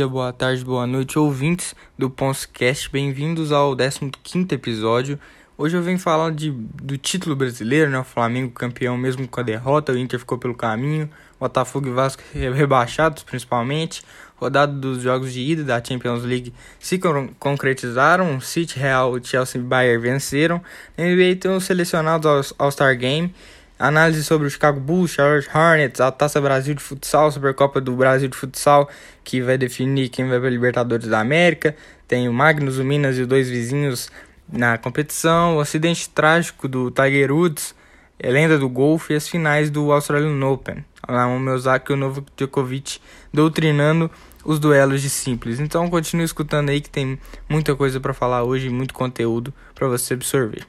dia, boa tarde, boa noite, ouvintes do Ponscast. Bem-vindos ao 15 episódio. Hoje eu venho falar de, do título brasileiro, né? O Flamengo campeão mesmo com a derrota, o Inter ficou pelo caminho, Botafogo e Vasco rebaixados principalmente. Rodada dos jogos de ida da Champions League se concretizaram. City, Real, Chelsea e Bayern venceram. NBA estão selecionados ao All-Star Game. Análise sobre o Chicago Bulls, Charlotte Hornets, a Taça Brasil de Futsal, Supercopa do Brasil de Futsal, que vai definir quem vai para Libertadores da América. Tem o Magnus, o Minas e os dois vizinhos na competição. O acidente trágico do Tiger Woods, a lenda do golfe e as finais do Australian Open. O Ozaki e o Novak Djokovic doutrinando os duelos de simples. Então continue escutando aí que tem muita coisa para falar hoje, muito conteúdo para você absorver.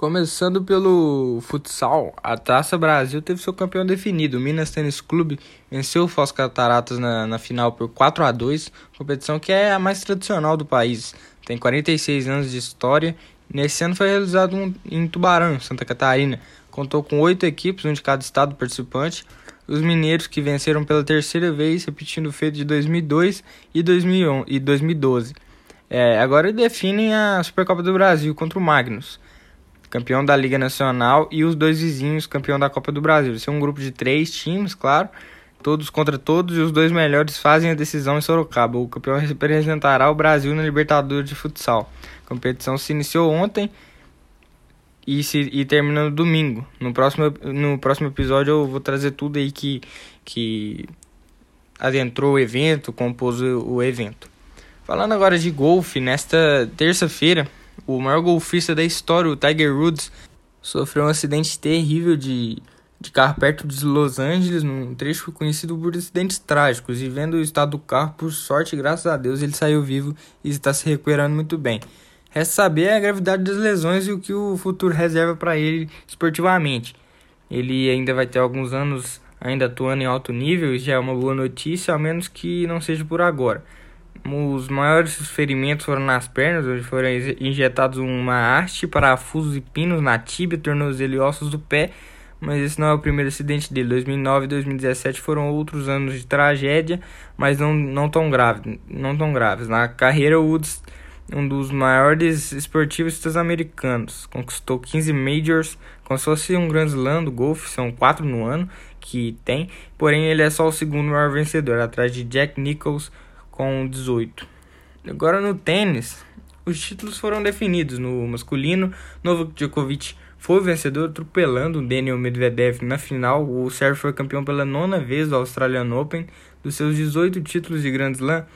Começando pelo futsal, a Taça Brasil teve seu campeão definido. O Minas Tênis Clube venceu o Foz Cataratas na, na final por 4 a 2 competição que é a mais tradicional do país. Tem 46 anos de história. Nesse ano foi realizado um, em Tubarão, Santa Catarina. Contou com oito equipes, um de cada estado participante. Os mineiros que venceram pela terceira vez, repetindo o feito de 2002 e, 2011, e 2012. É, agora definem a Supercopa do Brasil contra o Magnus campeão da Liga Nacional, e os dois vizinhos, campeão da Copa do Brasil. Vai ser um grupo de três times, claro, todos contra todos, e os dois melhores fazem a decisão em Sorocaba. O campeão representará o Brasil na Libertadores de Futsal. A competição se iniciou ontem e, se, e termina no domingo. No próximo, no próximo episódio eu vou trazer tudo aí que, que adentrou o evento, compôs o, o evento. Falando agora de golfe, nesta terça-feira o maior golfista da história, o Tiger Woods, sofreu um acidente terrível de, de carro perto de Los Angeles, num trecho conhecido por acidentes trágicos. E vendo o estado do carro, por sorte, graças a Deus, ele saiu vivo e está se recuperando muito bem. Resta saber a gravidade das lesões e o que o futuro reserva para ele esportivamente. Ele ainda vai ter alguns anos ainda atuando em alto nível, e já é uma boa notícia, ao menos que não seja por agora. Os maiores ferimentos foram nas pernas, onde foram injetados uma haste, parafusos e pinos na tíbia, tornozelo e ossos do pé. Mas esse não é o primeiro acidente dele. 2009 e 2017 foram outros anos de tragédia, mas não, não, tão, grave, não tão graves. Na carreira, Woods, um dos maiores esportistas americanos, conquistou 15 majors, como se fosse um Grand Slam do golfe, são quatro no ano que tem. Porém, ele é só o segundo maior vencedor, atrás de Jack Nicklaus com 18. Agora no tênis, os títulos foram definidos. No masculino, Novak Djokovic foi o vencedor, atropelando Daniel Medvedev na final. O Sérvio foi campeão pela nona vez do Australian Open, dos seus 18 títulos de Grand Slam.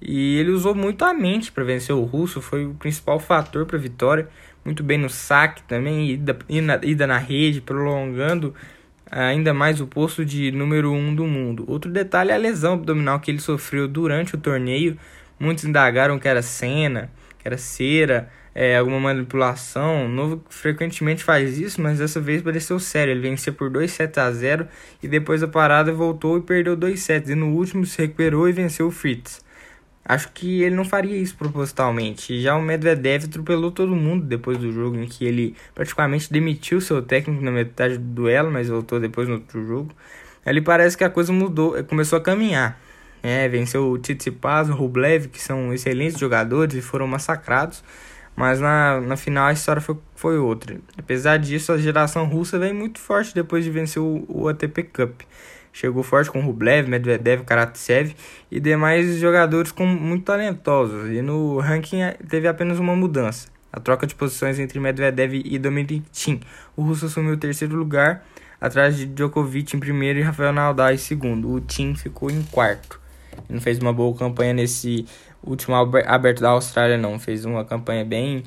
E ele usou muito a mente para vencer o russo, foi o principal fator para a vitória. Muito bem no saque também, ida, ida na rede, prolongando ainda mais o posto de número 1 um do mundo. Outro detalhe é a lesão abdominal que ele sofreu durante o torneio. Muitos indagaram que era cena, que era cera, é, alguma manipulação. O Novo frequentemente faz isso, mas dessa vez pareceu sério. Ele venceu por 2 sets a 0 e depois da parada voltou e perdeu 2 sets. E no último se recuperou e venceu o Fritz. Acho que ele não faria isso propositalmente. Já o Medvedev atropelou todo mundo depois do jogo, em que ele praticamente demitiu seu técnico na metade do duelo, mas voltou depois no outro jogo. Ali parece que a coisa mudou, começou a caminhar. É, venceu o Tsitsipas, o Rublev, que são excelentes jogadores e foram massacrados. Mas na, na final a história foi, foi outra. Apesar disso, a geração russa vem muito forte depois de vencer o, o ATP Cup. Chegou forte com Rublev, Medvedev, Karatsev e demais jogadores com muito talentosos. E no ranking eh, teve apenas uma mudança. A troca de posições entre Medvedev e Dominic Thiem. O russo assumiu o terceiro lugar, atrás de Djokovic em primeiro e Rafael Nadal em segundo. O Thiem ficou em quarto. Ele não fez uma boa campanha nesse último aberto da Austrália, não. Fez uma campanha bem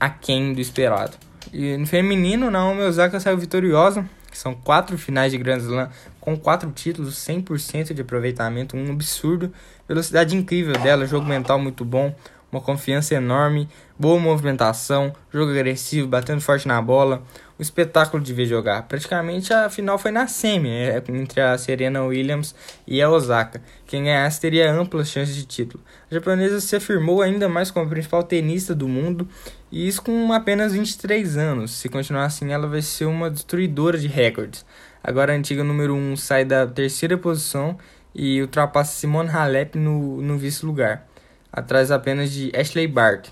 aquém do esperado. E no feminino, Naomi Osaka saiu vitoriosa são quatro finais de Grand Slam com quatro títulos, 100% de aproveitamento, um absurdo, velocidade incrível dela, jogo mental muito bom, uma confiança enorme, boa movimentação, jogo agressivo, batendo forte na bola, um espetáculo de ver jogar. Praticamente a final foi na semi, né, entre a Serena Williams e a Osaka. Quem ganhasse teria amplas chances de título. A japonesa se afirmou ainda mais como a principal tenista do mundo, e isso com apenas 23 anos. Se continuar assim, ela vai ser uma destruidora de recordes. Agora a antiga número 1 sai da terceira posição e ultrapassa Simone Halep no, no vice-lugar, atrás apenas de Ashley Bart.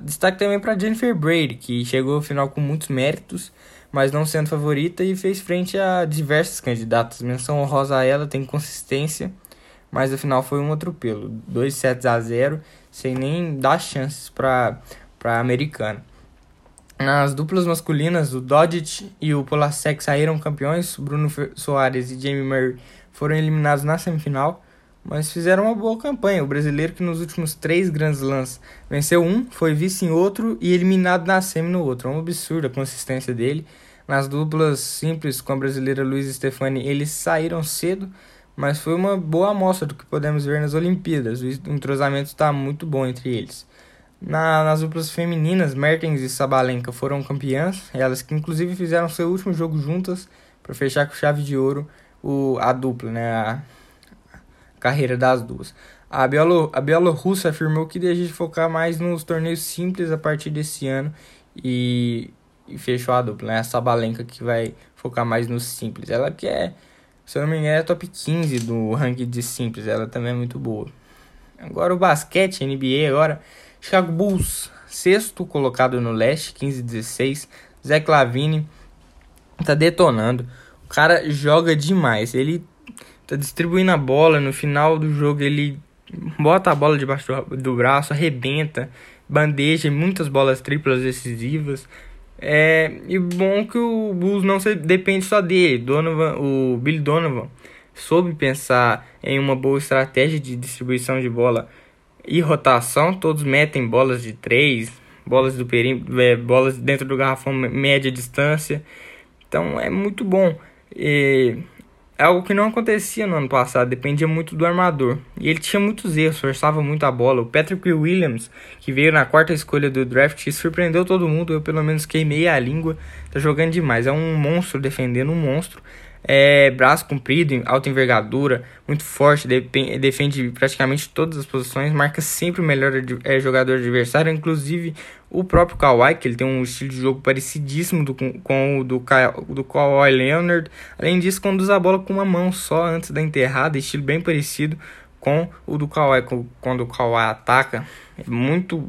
Destaque também para Jennifer Brady, que chegou ao final com muitos méritos, mas não sendo favorita e fez frente a diversos candidatos. Menção honrosa a ela, tem consistência, mas afinal foi um atropelo. 2 sets a 0, sem nem dar chances para a americana. Nas duplas masculinas, o Dodge e o Polasek saíram campeões, Bruno Soares e Jamie Murray foram eliminados na semifinal, mas fizeram uma boa campanha. O brasileiro que nos últimos três Grand Slams venceu um, foi vice em outro e eliminado na semi no outro. É um absurdo a consistência dele. Nas duplas simples com a brasileira Luiz Stefani, eles saíram cedo, mas foi uma boa amostra do que podemos ver nas Olimpíadas. O entrosamento está muito bom entre eles. Na, nas duplas femininas, Mertens e Sabalenka foram campeãs, elas que inclusive fizeram seu último jogo juntas para fechar com chave de ouro o, a dupla, né, a, carreira das duas. A, Bielo, a afirmou que deseja focar mais nos torneios simples a partir desse ano e, e fechou a dupla, né, a Sabalenka que vai focar mais nos simples. Ela que é, se eu não me engano, é top 15 do ranking de simples, ela também é muito boa. Agora o basquete, NBA agora Chicago Bulls, sexto colocado no leste, 15-16. Zé Lavine tá detonando. O cara joga demais. Ele tá distribuindo a bola. No final do jogo, ele bota a bola debaixo do, do braço, arrebenta, bandeja, muitas bolas triplas decisivas. É, e bom que o Bulls não se, depende só dele. Donovan, o Billy Donovan soube pensar em uma boa estratégia de distribuição de bola e rotação, todos metem bolas de 3, bolas do perímetro, é, bolas dentro do garrafão média distância. Então é muito bom. E é algo que não acontecia no ano passado, dependia muito do armador. E ele tinha muitos erros, forçava muito a bola. O Patrick Williams, que veio na quarta escolha do draft, surpreendeu todo mundo. Eu pelo menos queimei a língua. Tá jogando demais. É um monstro defendendo um monstro é braço comprido, alta envergadura, muito forte, defende praticamente todas as posições, marca sempre o melhor é, jogador adversário, inclusive o próprio Kawhi, que ele tem um estilo de jogo parecidíssimo do, com o do, do Kawhi Leonard. Além disso, conduz a bola com uma mão só antes da enterrada, estilo bem parecido com o do Kawhi, quando o Kawhi ataca. É muito,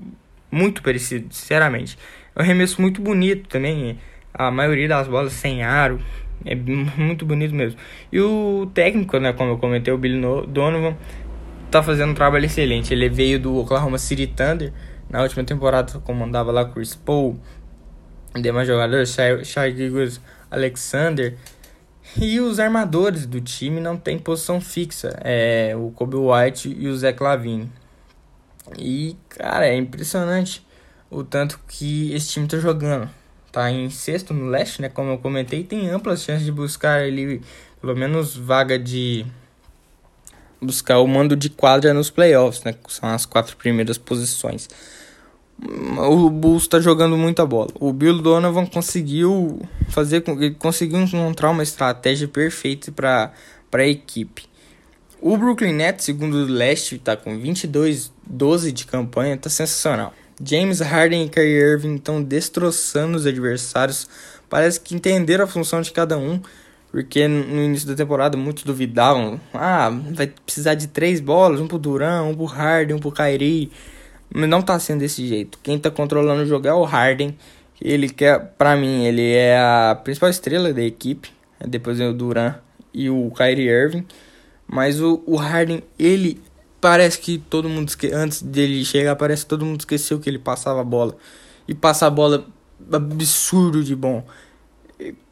muito parecido, sinceramente. É um arremesso muito bonito também, a maioria das bolas sem aro, é muito bonito mesmo. E o técnico, né, como eu comentei, o Billy Donovan, tá fazendo um trabalho excelente. Ele veio do Oklahoma City Thunder. Na última temporada comandava lá Chris Paul, demais jogadores, Shai Gilgeous Alexander. E os armadores do time não tem posição fixa. É o Kobe White e o Zach Lavine. E, cara, é impressionante o tanto que esse time tá jogando tá em sexto no leste, né? Como eu comentei, tem amplas chances de buscar ali pelo menos vaga de buscar o mando de quadra nos playoffs, né? São as quatro primeiras posições. O Bulls está jogando muita bola. O Bill Donovan conseguiu fazer ele conseguiu encontrar uma estratégia perfeita para para a equipe. O Brooklyn Nets, segundo o leste, está com 22-12 de campanha, tá sensacional. James Harden e Kyrie Irving estão destroçando os adversários. Parece que entenderam a função de cada um, porque no início da temporada muitos duvidavam. Ah, vai precisar de três bolas, um pro Duran, um pro Harden, um pro Kyrie. Mas não tá sendo desse jeito. Quem tá controlando o jogo é o Harden. Ele quer, para mim, ele é a principal estrela da equipe. Depois é o Duran e o Kyrie Irving. Mas o, o Harden, ele parece que todo mundo esque... antes dele chegar, parece que todo mundo esqueceu que ele passava a bola. E passa a bola absurdo de bom.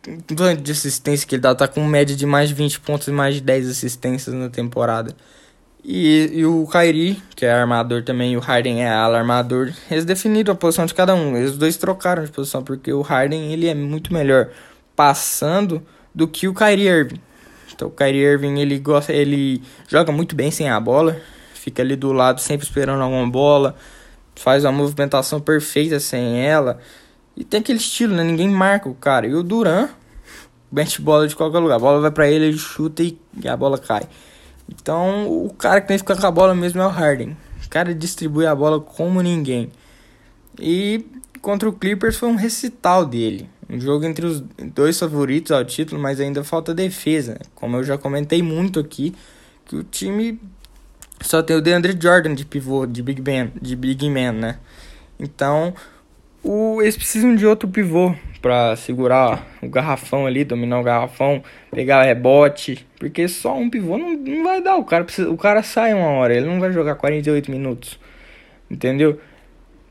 Tanto de assistência que ele dá, tá com média de mais de 20 pontos e mais de 10 assistências na temporada. E, e o Kyrie, que é armador também, e o Harden é alarmador, eles definiram a posição de cada um. Eles dois trocaram de posição, porque o Harden ele é muito melhor passando do que o Kyrie Irving. Então o Kyrie Irving ele gosta, ele joga muito bem sem a bola fica ali do lado sempre esperando alguma bola, faz uma movimentação perfeita sem ela. E tem aquele estilo, né? Ninguém marca o cara. E o Duran mete bola de qualquer lugar. A bola vai para ele, ele chuta e a bola cai. Então, o cara que tem que ficar com a bola mesmo é o Harden. O cara distribui a bola como ninguém. E contra o Clippers foi um recital dele. Um jogo entre os dois favoritos ao título, mas ainda falta defesa. Como eu já comentei muito aqui, que o time só tem o DeAndre Jordan de pivô, de Big Man, de Big Man, né? Então, o, eles precisam de outro pivô para segurar o garrafão ali, dominar o garrafão, pegar rebote, porque só um pivô não, não vai dar. O cara, precisa, o cara sai uma hora, ele não vai jogar 48 minutos, entendeu?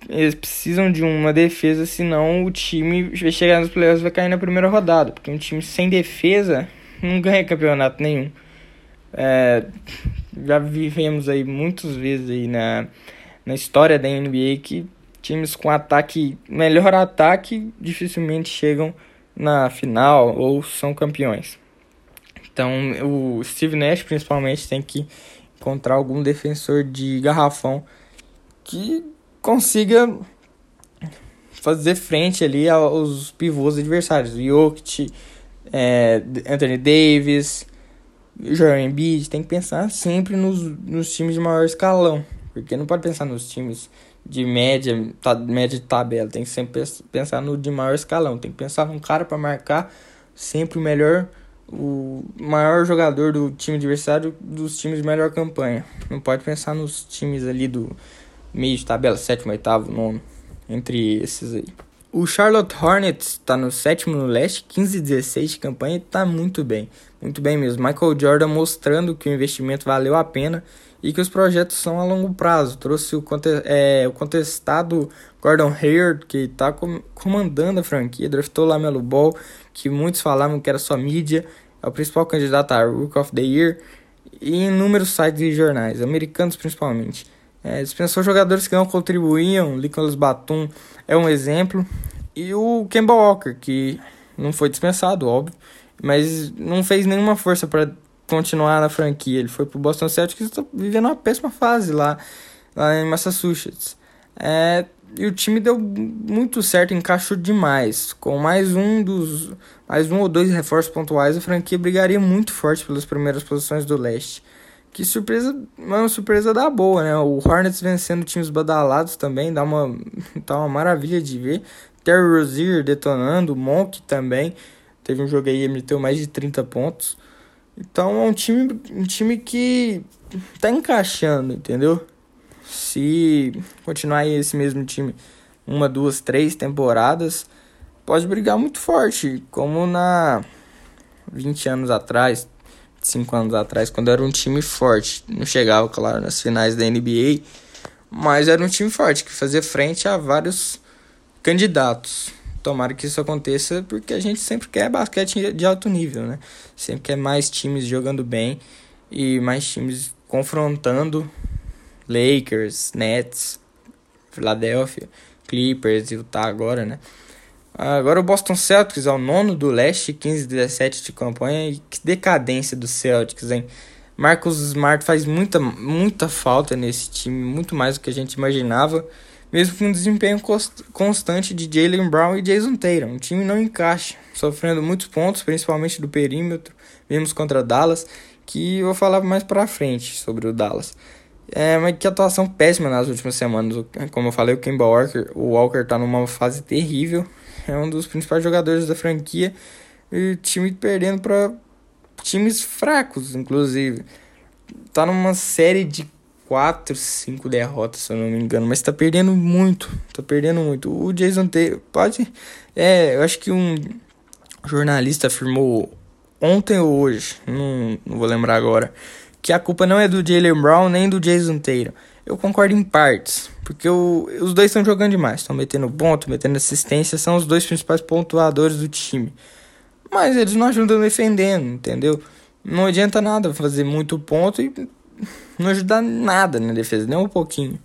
Eles precisam de uma defesa, senão o time vai chegar nos playoffs vai cair na primeira rodada, porque um time sem defesa não ganha campeonato nenhum. É, já vivemos aí muitas vezes aí na, na história da NBA que times com ataque, melhor ataque, dificilmente chegam na final ou são campeões. Então, o Steve Nash principalmente tem que encontrar algum defensor de garrafão que consiga fazer frente ali aos pivôs adversários. Jokic, é, Anthony Davis, Joel Embiid. Tem que pensar sempre nos, nos times de maior escalão. Porque não pode pensar nos times de média, tá, média de tabela. Tem que sempre pensar no de maior escalão. Tem que pensar num cara para marcar sempre o melhor, o maior jogador do time adversário dos times de melhor campanha. Não pode pensar nos times ali do meio de tabela, sétimo, oitavo, nono, entre esses aí. O Charlotte Hornets está no sétimo no leste, 15 e 16 de campanha e está muito bem. Muito bem mesmo. Michael Jordan mostrando que o investimento valeu a pena e que os projetos são a longo prazo. Trouxe o, é, o contestado Gordon Hayward, que está com comandando a franquia, draftou lá Melo Ball, que muitos falavam que era só mídia, é o principal candidato a Rook of the Year, e inúmeros sites e jornais, americanos principalmente. É, dispensou jogadores que não contribuíam, Nicholas Batum é um exemplo, e o Kemba Walker, que não foi dispensado, óbvio, mas não fez nenhuma força para continuar na franquia. Ele foi pro Boston Celtics e está vivendo uma péssima fase lá, lá em Massachusetts. É, e o time deu muito certo, encaixou demais. Com mais um dos mais um ou dois reforços pontuais, a franquia brigaria muito forte pelas primeiras posições do leste. Que surpresa, uma surpresa da boa, né? O Hornets vencendo times badalados também, dá uma, dá uma maravilha de ver. Terry Rozier detonando, Monk também. Teve um jogo aí, meteu mais de 30 pontos. Então é um time, um time que tá encaixando, entendeu? Se continuar esse mesmo time uma, duas, três temporadas, pode brigar muito forte, como na 20 anos atrás, 5 anos atrás, quando era um time forte. Não chegava, claro, nas finais da NBA, mas era um time forte que fazia frente a vários candidatos. Tomara que isso aconteça, porque a gente sempre quer basquete de alto nível, né? Sempre quer mais times jogando bem e mais times confrontando Lakers, Nets, Philadelphia, Clippers e Utah agora, né? Agora o Boston Celtics é o nono do leste, 15-17 de campanha. E que decadência do Celtics, hein? Marcus Smart faz muita, muita falta nesse time, muito mais do que a gente imaginava mesmo com um desempenho constante de Jalen Brown e Jason Tatum. O time não encaixa, sofrendo muitos pontos, principalmente do perímetro. Vimos contra Dallas, que eu vou falar mais pra frente sobre o Dallas. É, mas que atuação péssima nas últimas semanas. Como eu falei, o Kemba Walker, o Walker tá numa fase terrível. É um dos principais jogadores da franquia. E time perdendo para times fracos, inclusive. Tá numa série de quatro, cinco derrotas, se eu não me engano. Mas tá perdendo muito. Tá perdendo muito. O Jason Taylor pode. É, eu acho que um jornalista afirmou ontem ou hoje, não, não vou lembrar agora, que a culpa não é do Jalen Brown nem do Jason Taylor. Eu concordo em partes, porque o, os dois estão jogando demais, estão metendo ponto, metendo assistência, são os dois principais pontuadores do time. Mas eles não ajudam defendendo, entendeu? Não adianta nada fazer muito ponto e não ajuda nada na defesa, nem um pouquinho.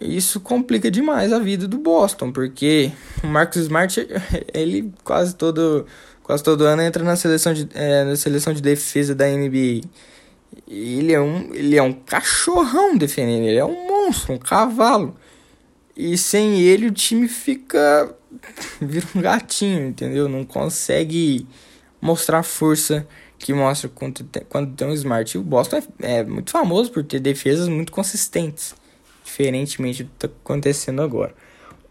Isso complica demais a vida do Boston, porque o Marcus Smart, ele quase todo, quase todo ano entra na seleção de, é, na seleção de defesa da NBA. Ele é, um, ele é um cachorrão defendendo, ele é um monstro, um cavalo. E sem ele o time fica. vira um gatinho, entendeu? Não consegue mostrar força que mostra quando tem, quando tem um Smart. E o Boston é, é, muito famoso por ter defesas muito consistentes, diferentemente do que está acontecendo agora.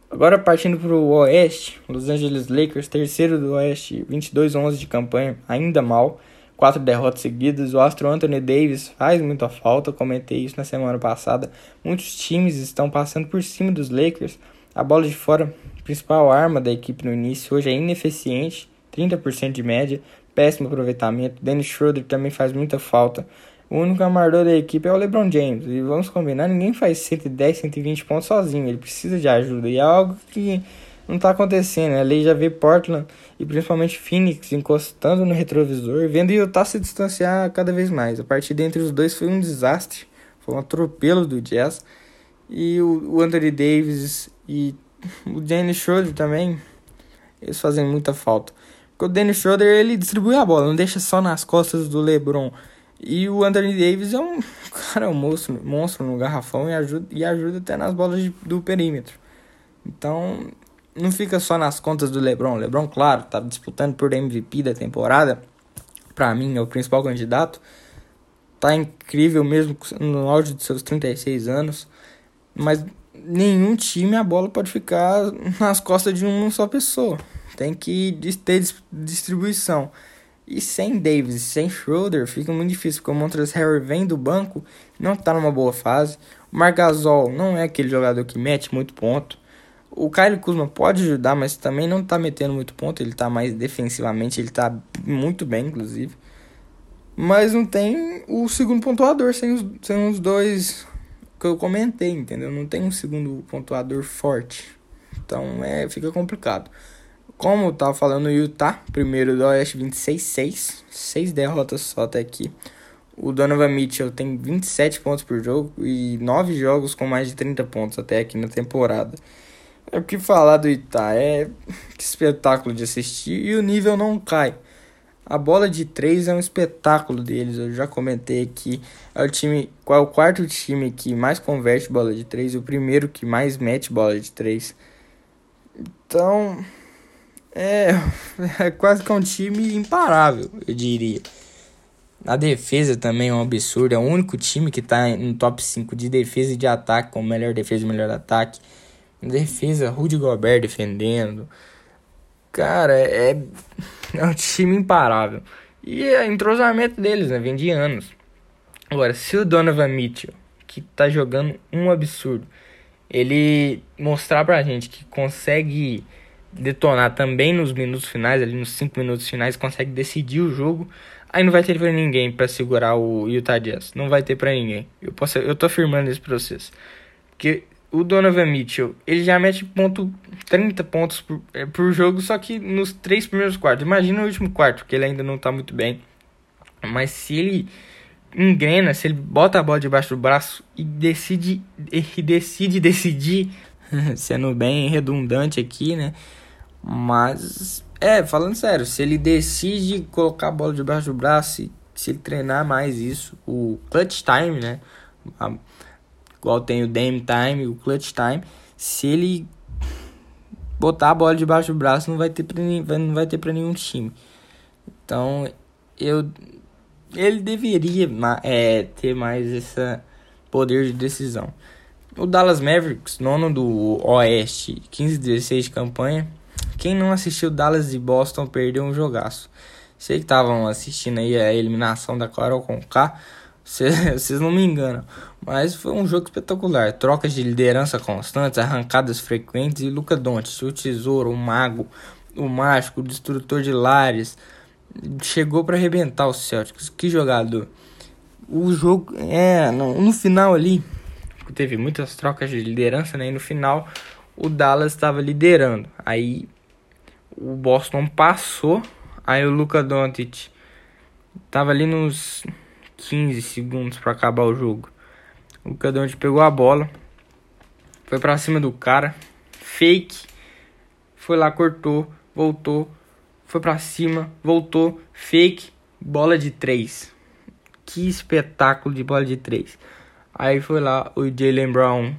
Agora partindo para o Oeste, Los Angeles Lakers, terceiro do Oeste, 22-11 de campanha, ainda mal. Quatro derrotas seguidas. O astro Anthony Davis faz muita falta, comentei isso na semana passada. Muitos times estão passando por cima dos Lakers. A bola de fora, principal arma da equipe no início, hoje é ineficiente, 30% de média, péssimo aproveitamento. Dennis Schroeder também faz muita falta. O único amador da equipe é o LeBron James. E vamos combinar, ninguém faz 110, 120 pontos sozinho. Ele precisa de ajuda. E é algo que não está acontecendo. Né? Ali já vê Portland e principalmente Phoenix encostando no retrovisor, vendo Utah se distanciar cada vez mais. A partida entre os dois foi um desastre. Foi um atropelo do Jazz. E o, o Anthony Davis e o Dennis Schroeder também, eles fazem muita falta. Porque o Dennis Schroeder, ele distribui a bola, não deixa só nas costas do LeBron. E o Anthony Davis é um cara, um monstro, monstro no garrafão e ajuda, e ajuda até nas bolas de, do perímetro. Então, não fica só nas contas do LeBron. O LeBron, claro, tá disputando por MVP da temporada. Para mim, é o principal candidato. Tá incrível mesmo no auge de seus 36 anos. Mas nenhum time a bola pode ficar nas costas de uma só pessoa. Tem que ter distribuição. E sem Davis, sem Schroeder, fica muito difícil, porque o Montrezl Harrell vem do banco, não tá numa boa fase. O Margasol não é aquele jogador que mete muito ponto. O Kyle Kuzma pode ajudar, mas também não tá metendo muito ponto, ele tá mais defensivamente, ele tá muito bem, inclusive. Mas não tem o segundo pontuador sem os, sem os dois que eu comentei, entendeu? Não tem um segundo pontuador forte. Então é, fica complicado. Como eu tava falando, o Utah, primeiro do Oeste 26-6, 6 derrotas só até aqui. O Donovan Mitchell tem 27 pontos por jogo e 9 jogos com mais de 30 pontos até aqui na temporada. É o que falar do Utah, é que espetáculo de assistir e o nível não cai. A bola de 3 é um espetáculo deles, eu já comentei aqui. É o time, qual é o quarto time que mais converte bola de 3 e o primeiro que mais mete bola de 3. Então, é, é quase que um time imparável, eu diria. A defesa também é um absurdo. É o único time que tá no top 5 de defesa e de ataque, com melhor defesa e melhor ataque. Defesa, Rudy Gobert defendendo. Cara, é, é um time imparável. E o entrosamento deles, né? Vem de anos. Agora, se o Donovan Mitchell, que tá jogando um absurdo, ele mostrar pra gente que consegue detonar também nos minutos finais, ali nos 5 minutos finais, consegue decidir o jogo, aí não vai ter pra ninguém para segurar o Utah Jazz. Não vai ter pra ninguém. Eu, posso, eu tô afirmando esse processo. Porque o Donovan Mitchell, ele já mete ponto 30 pontos por, é, por jogo, só que nos três primeiros quartos. Imagina o último quarto, que ele ainda não tá muito bem. Mas se ele engrena, se ele bota a bola debaixo do braço e decide e decide decidir, sendo bem redundante aqui, né? Mas é, falando sério, se ele decide colocar a bola debaixo do braço, se, se ele treinar mais isso, o clutch time, né? A, igual tem o Dame Time, o Clutch Time, se ele botar a bola debaixo do braço, não vai ter pra, não vai ter para nenhum time. Então, eu ele deveria é, ter mais esse poder de decisão. O Dallas Mavericks, nono do Oeste, 15-16 de campanha. Quem não assistiu Dallas e Boston perdeu um jogaço. Sei que estavam assistindo aí a eliminação da Carol com K. Vocês não me enganam. Mas foi um jogo espetacular. Trocas de liderança constantes, arrancadas frequentes e Luca Doncic, o tesouro, o mago, o mágico, o destrutor de lares. Chegou para arrebentar os Celtics. Que jogador. O jogo é no, no final ali teve muitas trocas de liderança, né? E no final o Dallas estava liderando. Aí o Boston passou, aí o Luca Doncic tava ali nos 15 segundos para acabar o jogo. O Cadonte pegou a bola, foi para cima do cara, fake, foi lá, cortou, voltou, foi para cima, voltou, fake, bola de 3. Que espetáculo de bola de 3. Aí foi lá, o Jalen Brown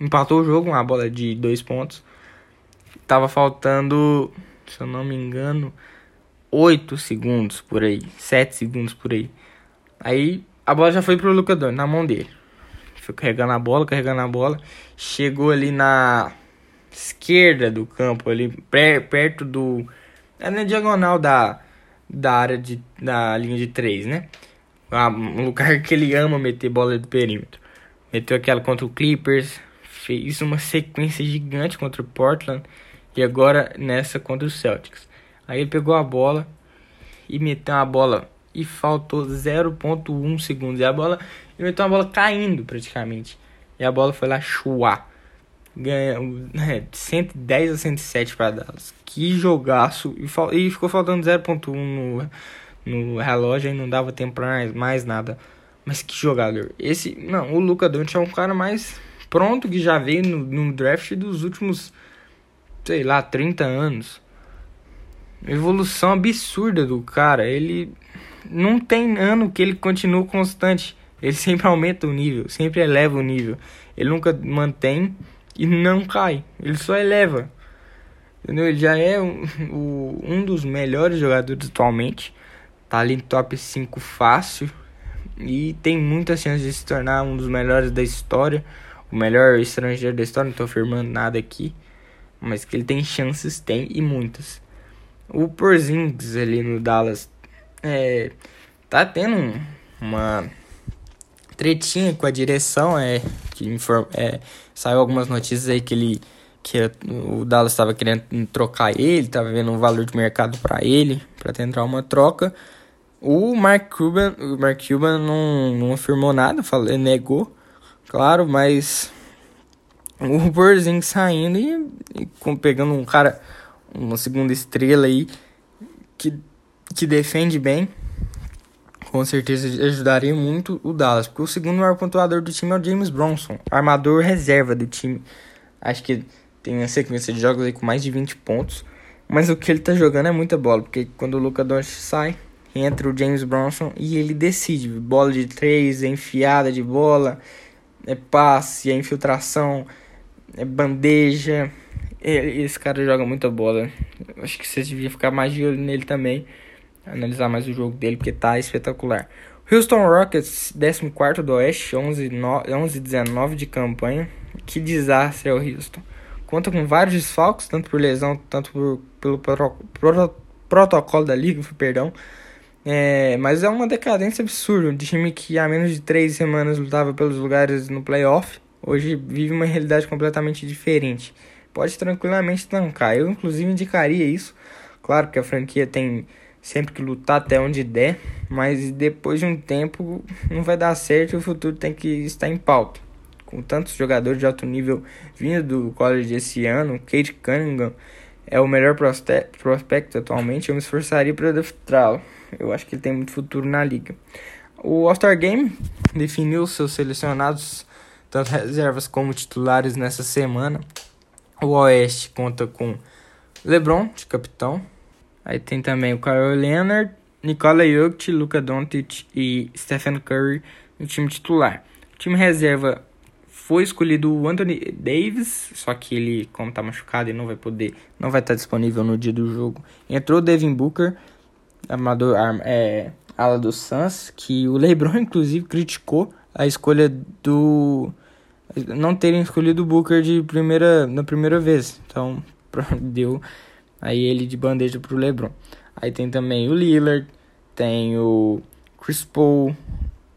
empatou o jogo, uma bola de 2 pontos. Tava faltando, se eu não me engano, 8 segundos por aí, 7 segundos por aí. Aí a bola já foi pro Luca na mão dele. Foi carregando a bola, carregando a bola. Chegou ali na esquerda do campo, ali perto do. É na diagonal da, da área de, da linha de 3, né? Um lugar que ele ama meter bola do perímetro. Meteu aquela contra o Clippers, fez uma sequência gigante contra o Portland e agora nessa contra o Celtics. Aí ele pegou a bola e meteu a bola e faltou 0.1 segundos. E a bola, ele meteu a bola caindo praticamente. E a bola foi lá chuar. Ganha é, 110 a 107 para Dallas. Que jogaço. E, e ficou faltando 0.1 no, no relógio e não dava tempo para mais, mais nada. Mas que jogador. Esse, não, o Luca Doncic é um cara mais pronto que já veio no, no draft dos últimos, sei lá, 30 anos. Evolução absurda do cara. Ele não tem ano que ele continua constante. Ele sempre aumenta o nível, sempre eleva o nível. Ele nunca mantém e não cai. Ele só eleva. Entendeu? Ele já é um, um dos melhores jogadores atualmente. Tá ali no top 5 fácil. E tem muitas chances de se tornar um dos melhores da história. O melhor estrangeiro da história. Não tô afirmando nada aqui. Mas que ele tem chances, tem e muitas. O Porzingis ali no Dallas é, tá tendo uma tretinha com a direção, é, que inform, é, saiu algumas notícias aí que ele que o Dallas estava querendo trocar ele, estava vendo um valor de mercado para ele, para tentar uma troca. O Mark Cuban, o Mark Cuban não, não afirmou nada, falou, negou, claro, mas o Porzingis saindo e, e com, pegando um cara, uma segunda estrela aí que, que defende bem, com certeza ajudaria muito o Dallas, porque o segundo maior pontuador do time é o James Bronson, armador reserva do time. Acho que tem uma sequência de jogos aí com mais de 20 pontos, mas o que ele tá jogando é muita bola, porque quando o Luca Doncic sai, entra o James Bronson e ele decide, bola de três, é enfiada de bola, é passe, é infiltração, é bandeja. Esse cara joga muita bola. Acho que você devia ficar mais de olho nele também analisar mais o jogo dele, porque tá espetacular. Houston Rockets, 14 do Oeste, 11-19 de campanha. Que desastre é o Houston. Conta com vários desfalques, tanto por lesão, tanto por, pelo pro, pro, protocolo da liga, perdão. É, mas é uma decadência absurda. Um time que há menos de três semanas lutava pelos lugares no playoff, hoje vive uma realidade completamente diferente. Pode tranquilamente tancar. Eu, inclusive, indicaria isso. Claro que a franquia tem sempre que lutar até onde der, mas depois de um tempo não vai dar certo e o futuro tem que estar em pauta. Com tantos jogadores de alto nível vindo do college esse ano, Kate Cunningham é o melhor prospecto atualmente, eu me esforçaria para draftá-lo. Eu acho que ele tem muito futuro na liga. O All-Star Game definiu seus selecionados, tanto reservas como titulares, nessa semana. O Oeste conta com LeBron de capitão, Aí tem também o Kyle Leonard, Nikola Jokic, Luka Doncic e Stephen Curry no time titular. O time reserva foi escolhido o Anthony Davis, só que ele, como tá machucado, e não vai poder, não vai estar disponível no dia do jogo. Entrou o Devin Booker, amador, é, ala do Suns, que o LeBron inclusive criticou a escolha do não terem escolhido o Booker de primeira na primeira vez. Então, deu Aí ele de bandeja pro LeBron. Aí tem também o Lillard, tem o Chris Paul,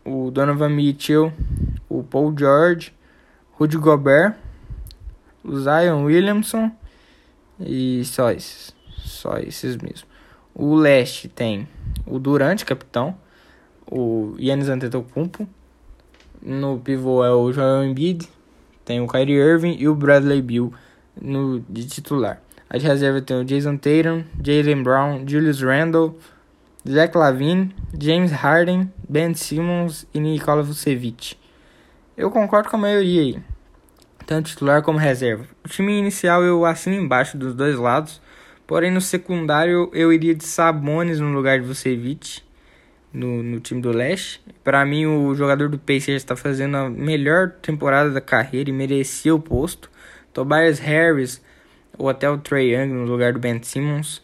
o Donovan Mitchell, o Paul George, Rudy Gobert, o Zion Williamson e só esses. Só esses mesmo. O leste tem o Durant, capitão, o Yannis Antetokounmpo, no pivô é o Joel Embiid, tem o Kyrie Irving e o Bradley Beal no de titular. A de reserva tem o Jason Tatum, Jalen Brown, Julius Randle, Zach Lavine, James Harden, Ben Simmons e Nikola Vucevic. Eu concordo com a maioria aí, tanto titular como reserva. O time inicial eu assino embaixo dos dois lados, porém no secundário eu iria de Sabonis no lugar de Vucevic no, no time do Leste. Para mim o jogador do Pacers está fazendo a melhor temporada da carreira e merecia o posto. Tobias Harris ou até o Trey Young no lugar do Ben Simmons.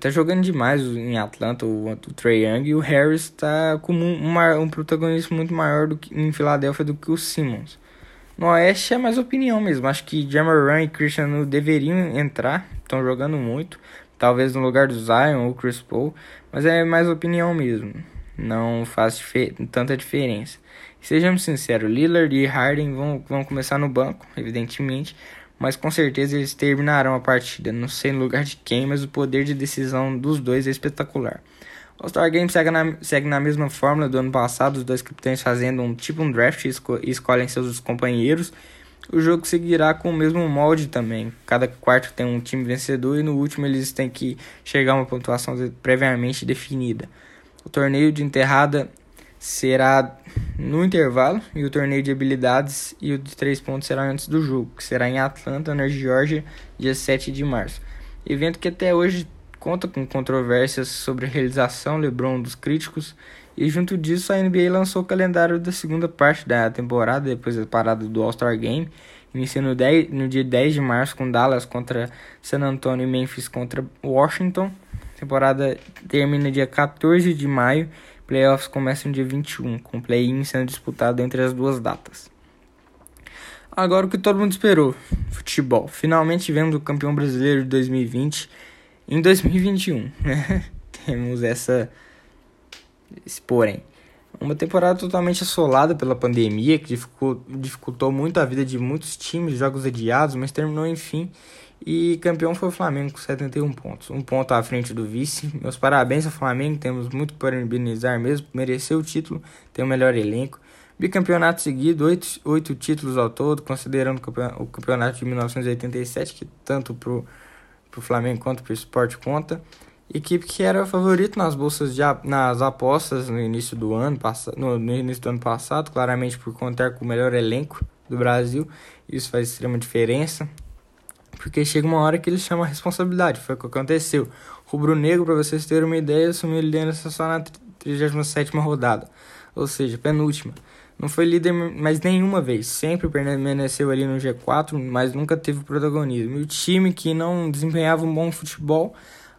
Tá jogando demais em Atlanta o, o Trey Young e o Harris tá como um, um protagonismo muito maior do que, em Filadélfia do que o Simmons. No Oeste é mais opinião mesmo. Acho que Jamoran e Christian deveriam entrar, estão jogando muito. talvez no lugar do Zion ou Chris Paul, mas é mais opinião mesmo. Não faz tanta diferença. Sejamos sinceros, Lillard e Harden vão, vão começar no banco, evidentemente, mas com certeza eles terminarão a partida. Não sei no lugar de quem, mas o poder de decisão dos dois é espetacular. O All-Star Game segue na, segue na mesma fórmula do ano passado, os dois capitães fazendo um tipo um draft e, esco e escolhem seus companheiros. O jogo seguirá com o mesmo molde também. Cada quarto tem um time vencedor e no último eles têm que chegar a uma pontuação previamente definida. O torneio de enterrada será no intervalo e o torneio de habilidades e o de três pontos será antes do jogo, que será em Atlanta, na Geórgia, dia 7 de março. Evento que até hoje conta com controvérsias sobre a realização LeBron dos críticos e junto disso a NBA lançou o calendário da segunda parte da temporada depois da parada do All-Star Game, iniciando no, 10, no dia 10 de março com Dallas contra San Antonio e Memphis contra Washington. A temporada termina dia 14 de maio Playoffs começam dia 21, com o play-in sendo disputado entre as duas datas. Agora o que todo mundo esperou: futebol. Finalmente vendo o campeão brasileiro de 2020 em 2021. Né? Temos essa. Esse porém. Uma temporada totalmente assolada pela pandemia, que dificultou muito a vida de muitos times, jogos adiados, mas terminou enfim e campeão foi o Flamengo com 71 pontos, um ponto à frente do vice. Meus parabéns ao Flamengo, temos muito para parabenizar mesmo, mereceu o título, tem o melhor elenco. Bicampeonato seguido, oito, oito títulos ao todo, considerando o campeonato de 1987, que tanto para o Flamengo quanto para o esporte conta. Equipe que era favorito nas bolsas de, nas apostas no início do ano, no, no início do ano passado, claramente por contar com o melhor elenco do Brasil. Isso faz extrema diferença porque chega uma hora que ele chama a responsabilidade. Foi o que aconteceu. Rubro Negro, para vocês terem uma ideia, assumiu liderança só na 37 rodada, ou seja, penúltima. Não foi líder mais nenhuma vez, sempre permaneceu ali no G4, mas nunca teve protagonismo. E o time que não desempenhava um bom futebol,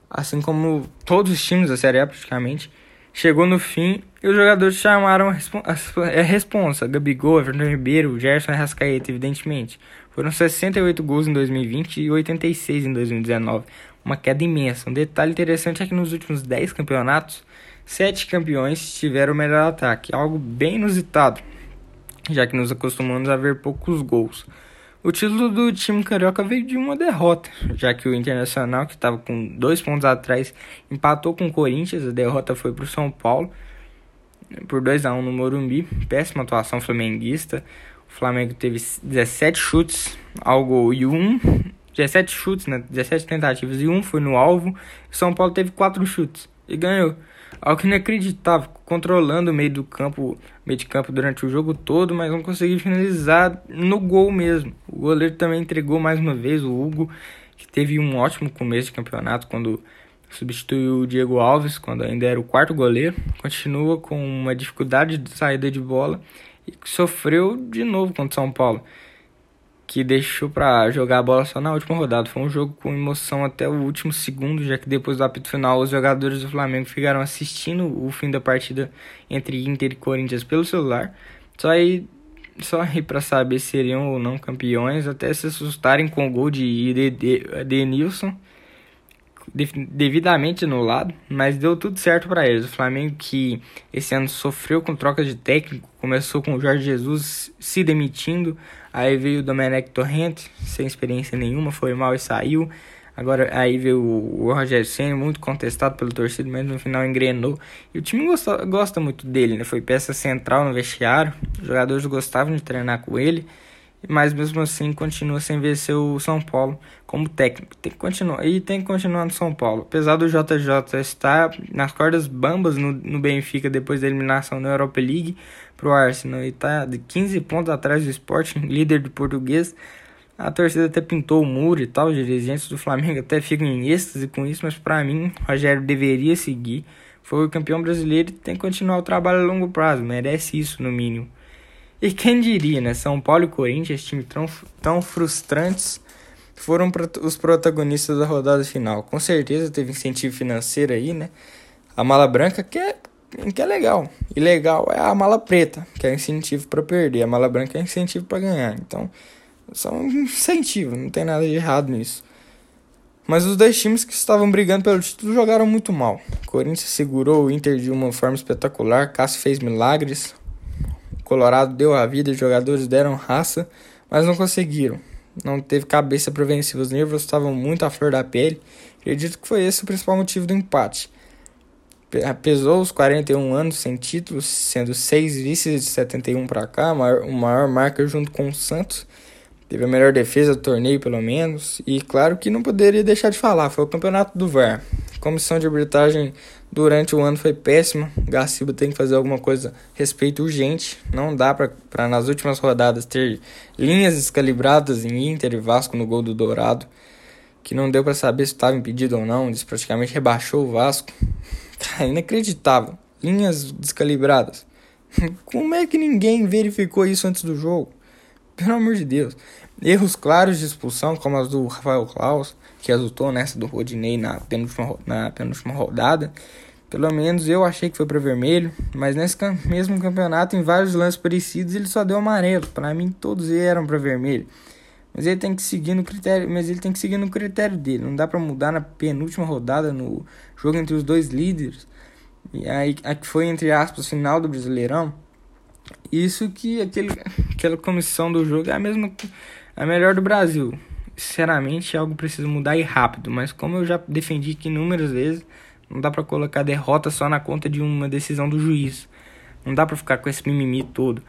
assim como todos os times da Série A praticamente, chegou no fim e os jogadores chamaram a, responsa, a é responsa. Gabigol, Everton Ribeiro, Gerson Arrascaeta, evidentemente. Foram 68 gols em 2020 e 86 em 2019, uma queda imensa. Um detalhe interessante é que nos últimos 10 campeonatos, 7 campeões tiveram o melhor ataque, algo bem inusitado, já que nos acostumamos a ver poucos gols. O título do time carioca veio de uma derrota, já que o Internacional, que estava com dois pontos atrás, empatou com o Corinthians. A derrota foi para o São Paulo por 2 a 1 no Morumbi. Péssima atuação flamenguista. O Flamengo teve 17 chutes ao gol e um 17 chutes, né? 17 tentativas e um foi no alvo. O São Paulo teve 4 chutes e ganhou. Algo inacreditável, controlando o meio do campo, meio de campo durante o jogo todo, mas não conseguiu finalizar no gol mesmo. O goleiro também entregou mais uma vez o Hugo, que teve um ótimo começo de campeonato quando substituiu o Diego Alves, quando ainda era o quarto goleiro. Continua com uma dificuldade de saída de bola e sofreu de novo contra o São Paulo, que deixou para jogar a bola só na última rodada. Foi um jogo com emoção até o último segundo, já que depois do apito final os jogadores do Flamengo ficaram assistindo o fim da partida entre Inter e Corinthians pelo celular. Só aí só aí para saber se seriam ou não campeões, até se assustarem com o gol de Edenilson devidamente anulado, mas deu tudo certo para eles. O Flamengo que esse ano sofreu com troca de técnico, começou com o Jorge Jesus se demitindo, aí veio o Domenech Torrente, sem experiência nenhuma, foi mal e saiu. Agora aí veio o Rogério Senna, muito contestado pelo torcido, mas no final engrenou. E o time gosta, gosta muito dele, né? Foi peça central no vestiário. Os jogadores gostavam de treinar com ele mas mesmo assim continua sem vencer o São Paulo como técnico. Tem que continuar e tem que continuar no São Paulo. Apesar do JJ estar nas cordas bambas no, no Benfica depois da eliminação na Europa League pro Arsenal e tá de 15 pontos atrás do Sporting, líder do português. A torcida até pintou o muro e tal, os dirigentes do Flamengo até ficam em êxtase com isso, mas para mim, o Rogério deveria seguir. Foi o campeão brasileiro e tem que continuar o trabalho a longo prazo, merece isso no mínimo. E quem diria, né? São Paulo e Corinthians, times tão, tão frustrantes, foram os protagonistas da rodada final. Com certeza teve incentivo financeiro aí, né? A mala branca que é, que é legal. E legal é a mala preta, que é incentivo para perder. A mala branca é incentivo para ganhar. Então, são um incentivo, não tem nada de errado nisso. Mas os dois times que estavam brigando pelo título jogaram muito mal. Corinthians segurou o Inter de uma forma espetacular, Cássio fez milagres, o Colorado deu a vida, os jogadores deram raça, mas não conseguiram. Não teve cabeça para vencer, os nervos estavam muito à flor da pele. Acredito que foi esse o principal motivo do empate. Pesou os 41 anos sem títulos, sendo 6 vices de 71 para cá, o maior marca junto com o Santos Teve a melhor defesa do torneio, pelo menos. E claro que não poderia deixar de falar, foi o campeonato do VAR. Comissão de arbitragem durante o ano foi péssima. Garciba tem que fazer alguma coisa respeito urgente. Não dá para nas últimas rodadas ter linhas descalibradas em Inter e Vasco no gol do Dourado. Que não deu para saber se estava impedido ou não. Eles praticamente rebaixou o Vasco. Cara, inacreditável. Linhas descalibradas. Como é que ninguém verificou isso antes do jogo? Pelo amor de Deus. Erros claros de expulsão, como as do Rafael Klaus, que resultou nessa do Rodinei na penúltima, na penúltima rodada. Pelo menos eu achei que foi para vermelho, mas nesse mesmo campeonato, em vários lances parecidos, ele só deu amarelo. Para mim, todos eram para vermelho. Mas ele tem que seguir no critério, mas ele tem que seguir no critério dele. Não dá para mudar na penúltima rodada no jogo entre os dois líderes. E aí, a que foi entre aspas final do Brasileirão. Isso que aquele, aquela comissão do jogo é a mesma a melhor do Brasil. Sinceramente, algo precisa mudar e rápido, mas como eu já defendi aqui inúmeras vezes, não dá para colocar derrota só na conta de uma decisão do juiz. Não dá para ficar com esse mimimi todo.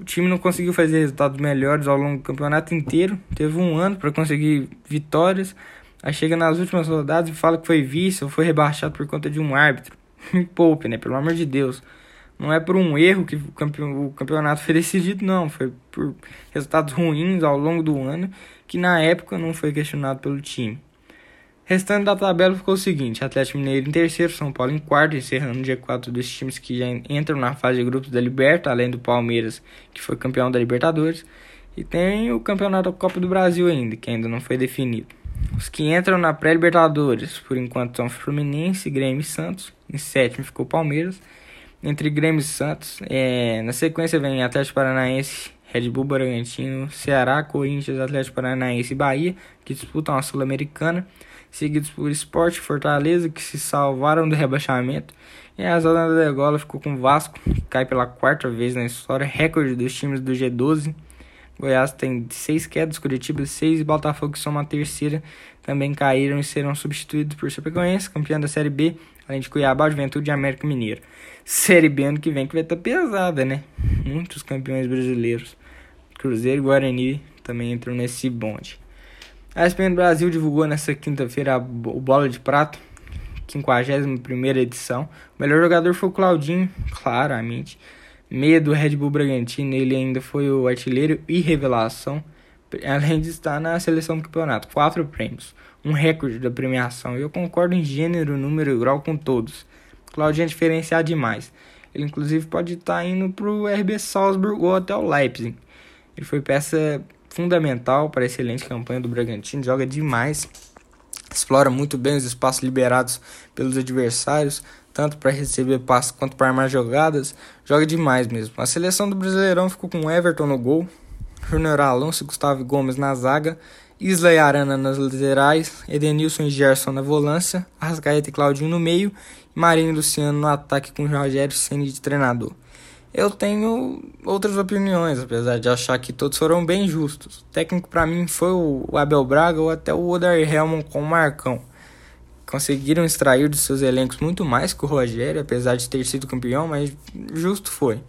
O time não conseguiu fazer resultados melhores ao longo do campeonato inteiro. Teve um ano para conseguir vitórias. Aí chega nas últimas rodadas e fala que foi vice ou foi rebaixado por conta de um árbitro. Me poupe, né? Pelo amor de Deus. Não é por um erro que o campeonato foi decidido, não. Foi por resultados ruins ao longo do ano, que na época não foi questionado pelo time. Restante da tabela ficou o seguinte: Atlético Mineiro em terceiro, São Paulo em quarto, encerrando o dia 4 dos times que já entram na fase de grupos da Liberta, além do Palmeiras, que foi campeão da Libertadores. E tem o campeonato da Copa do Brasil ainda, que ainda não foi definido. Os que entram na pré-Libertadores, por enquanto, são Fluminense, Grêmio e Santos. Em sétimo ficou Palmeiras entre Grêmio e Santos. É, na sequência vem Atlético Paranaense, Red Bull Bragantino, Ceará, Corinthians, Atlético Paranaense e Bahia, que disputam a Sul-Americana, seguidos por Sport Fortaleza, que se salvaram do rebaixamento. E a zona da degola ficou com Vasco, que cai pela quarta vez na história, recorde dos times do G12. Goiás tem seis quedas, Curitiba seis e Botafogo, que soma a terceira, também caíram e serão substituídos por Chapecoense, campeão da Série B, além de Cuiabá, Juventude e América Mineiro. Série B ano que vem que vai estar tá pesada, né? Muitos campeões brasileiros. Cruzeiro e Guarani também entram nesse bonde. A ESPN Brasil divulgou nessa quinta-feira o Bola de Prato, 51 edição. O melhor jogador foi o Claudinho, claramente. Meia do Red Bull Bragantino, ele ainda foi o artilheiro e revelação, além de estar na seleção do campeonato. Quatro prêmios, um recorde da premiação. E eu concordo em gênero, número e grau com todos. Claudinho é diferenciado demais. Ele inclusive pode estar tá indo para o RB Salzburg ou até o Leipzig. Ele foi peça fundamental para a excelente campanha do Bragantino, joga demais, explora muito bem os espaços liberados pelos adversários, tanto para receber passes quanto para armar jogadas, joga demais mesmo. A seleção do Brasileirão ficou com Everton no gol, Júnior Alonso e Gustavo Gomes na zaga, Isla e Arana nas laterais, Edenilson e Gerson na volância, Arrascaeta e Claudinho no meio Marinho e Luciano no ataque com Rogério Ceni de treinador. Eu tenho outras opiniões, apesar de achar que todos foram bem justos. O técnico para mim foi o Abel Braga ou até o Oder Helmond com o Marcão. Conseguiram extrair dos seus elencos muito mais que o Rogério, apesar de ter sido campeão, mas justo foi.